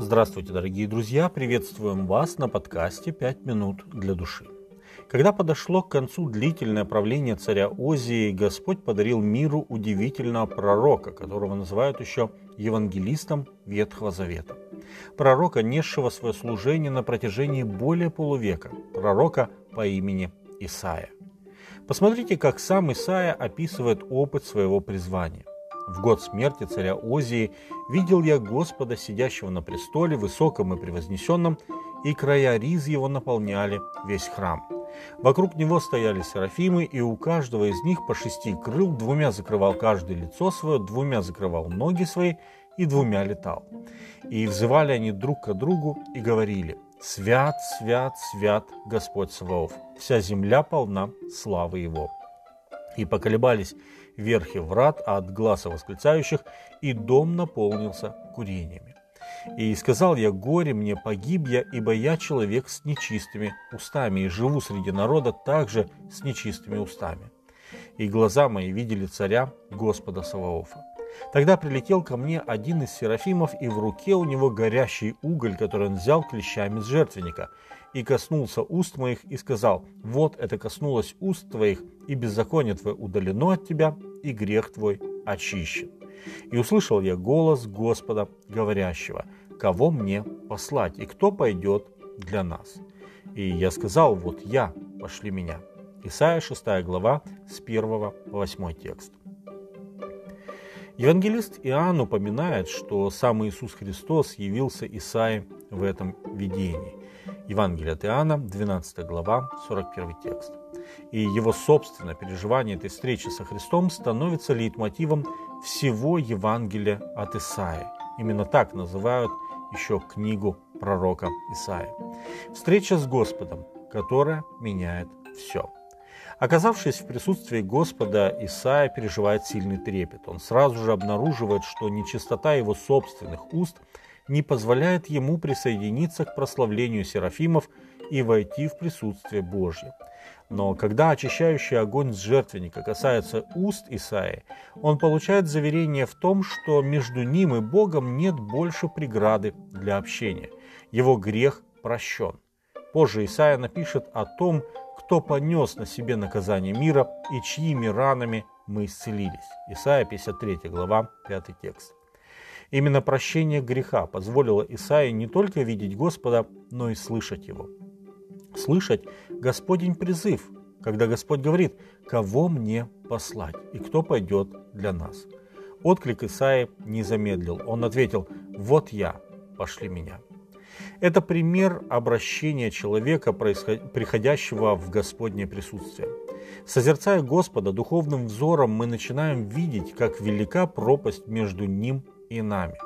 Здравствуйте, дорогие друзья! Приветствуем вас на подкасте «Пять минут для души». Когда подошло к концу длительное правление царя Озии, Господь подарил миру удивительного пророка, которого называют еще евангелистом Ветхого Завета. Пророка, несшего свое служение на протяжении более полувека, пророка по имени Исаия. Посмотрите, как сам Исаия описывает опыт своего призвания. В год смерти царя Озии видел я Господа, сидящего на престоле, высоком и превознесенном, и края риз его наполняли весь храм. Вокруг него стояли серафимы, и у каждого из них по шести крыл, двумя закрывал каждое лицо свое, двумя закрывал ноги свои и двумя летал. И взывали они друг к другу и говорили, «Свят, свят, свят Господь Саваоф, вся земля полна славы Его». И поколебались верхи врат от глаза восклицающих, и дом наполнился курениями. И сказал я, горе мне, погиб я, ибо я человек с нечистыми устами, и живу среди народа также с нечистыми устами. И глаза мои видели царя Господа Саваофа. Тогда прилетел ко мне один из серафимов, и в руке у него горящий уголь, который он взял клещами с жертвенника, и коснулся уст моих, и сказал, вот это коснулось уст твоих, и беззаконие твое удалено от тебя, и грех твой очищен. И услышал я голос Господа, говорящего, кого мне послать, и кто пойдет для нас. И я сказал, вот я, пошли меня. Исайя 6 глава с 1 по 8 текст. Евангелист Иоанн упоминает, что сам Иисус Христос явился Исаии в этом видении. Евангелие от Иоанна, 12 глава, 41 текст. И его собственное переживание этой встречи со Христом становится лейтмотивом всего Евангелия от Исаии. Именно так называют еще книгу пророка Исаия. Встреча с Господом, которая меняет все. Оказавшись в присутствии Господа, Исаия переживает сильный трепет. Он сразу же обнаруживает, что нечистота его собственных уст не позволяет ему присоединиться к прославлению серафимов и войти в присутствие Божье. Но когда очищающий огонь с жертвенника касается уст Исаи, он получает заверение в том, что между ним и Богом нет больше преграды для общения. Его грех прощен. Позже Исаия напишет о том, кто понес на себе наказание мира и чьими ранами мы исцелились. Исаия 53 глава 5 текст. Именно прощение греха позволило Исаии не только видеть Господа, но и слышать Его слышать Господень призыв, когда Господь говорит, кого мне послать и кто пойдет для нас. Отклик Исаи не замедлил. Он ответил, вот я, пошли меня. Это пример обращения человека, приходящего в Господнее присутствие. Созерцая Господа духовным взором, мы начинаем видеть, как велика пропасть между Ним и нами.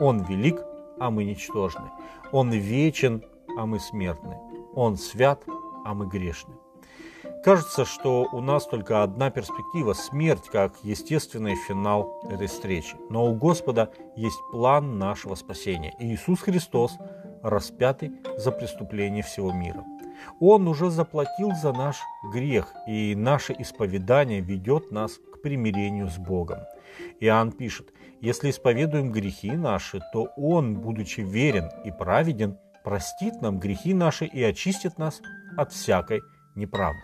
Он велик, а мы ничтожны. Он вечен, а мы смертны. Он свят, а мы грешны. Кажется, что у нас только одна перспектива – смерть как естественный финал этой встречи. Но у Господа есть план нашего спасения. И Иисус Христос распятый за преступление всего мира. Он уже заплатил за наш грех, и наше исповедание ведет нас к примирению с Богом. Иоанн пишет, если исповедуем грехи наши, то Он, будучи верен и праведен, простит нам грехи наши и очистит нас от всякой неправды.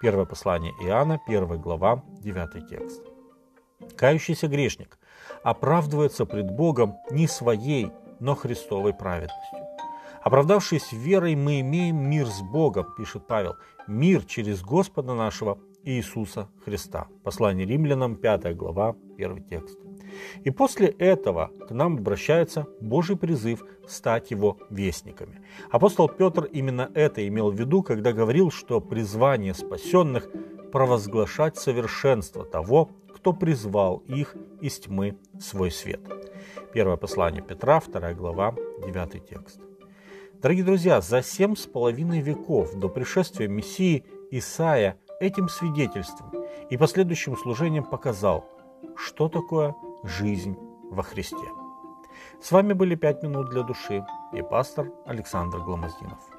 Первое послание Иоанна, 1 глава, 9 текст. Кающийся грешник оправдывается пред Богом не своей, но Христовой праведностью. Оправдавшись верой, мы имеем мир с Богом, пишет Павел, мир через Господа нашего Иисуса Христа. Послание римлянам, 5 глава, 1 текст. И после этого к нам обращается Божий призыв стать его вестниками. Апостол Петр именно это имел в виду, когда говорил, что призвание спасенных – провозглашать совершенство того, кто призвал их из тьмы свой свет. Первое послание Петра, 2 глава, 9 текст. Дорогие друзья, за семь с половиной веков до пришествия Мессии Исаия этим свидетельством и последующим служением показал, что такое жизнь во Христе. С вами были «Пять минут для души» и пастор Александр Гломоздинов.